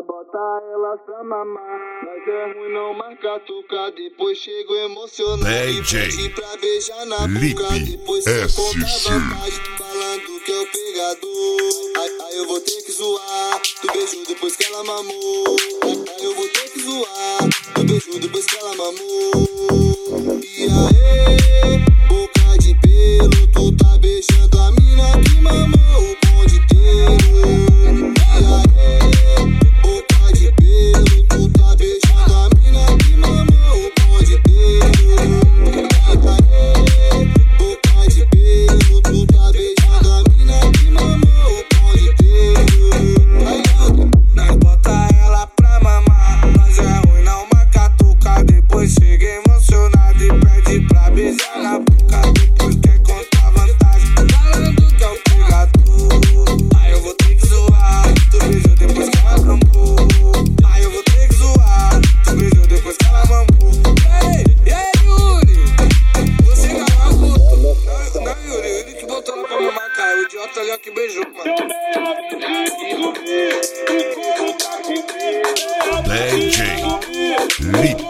Nós bota elas pra mamar. Mas é ruim não marcar tocar. Depois chego emocionado. DJ e pra beijar na Lipe boca. Depois cê SC. conta vantagem. Falando que é o pegador. Aí, aí eu vou ter que zoar. Tu beijou depois que ela mamou. Aí, aí eu vou ter que zoar. Tu beijou depois que ela mamou. Lipe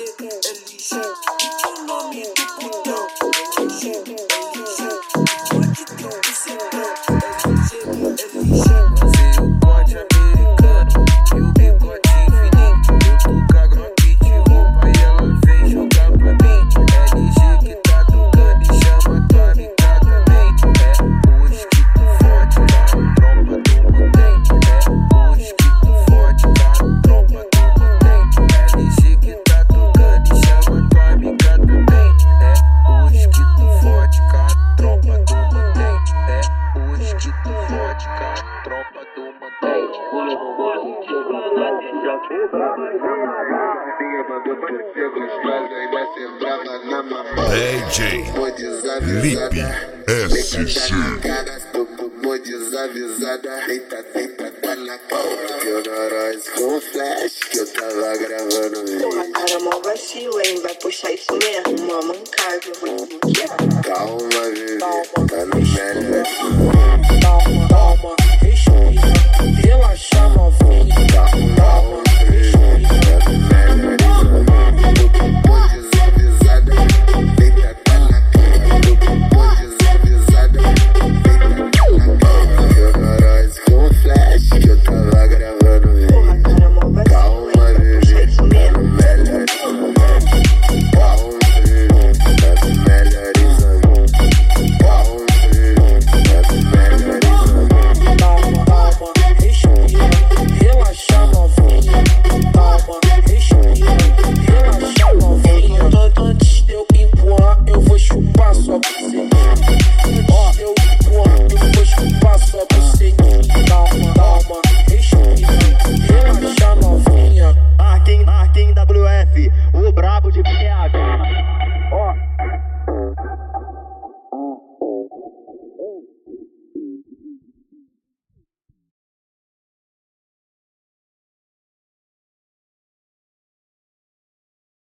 Elisha. DJ Lipe SC. Bumbum desavisada, deita, deita, tá na cara. Eu nós com flash que eu tava gravando vídeo. Porra, cara, mó vacilo, hein? Vai puxar isso mesmo, mó mancada, eu vou desbloquear. Calma, bebê, tá no melhor.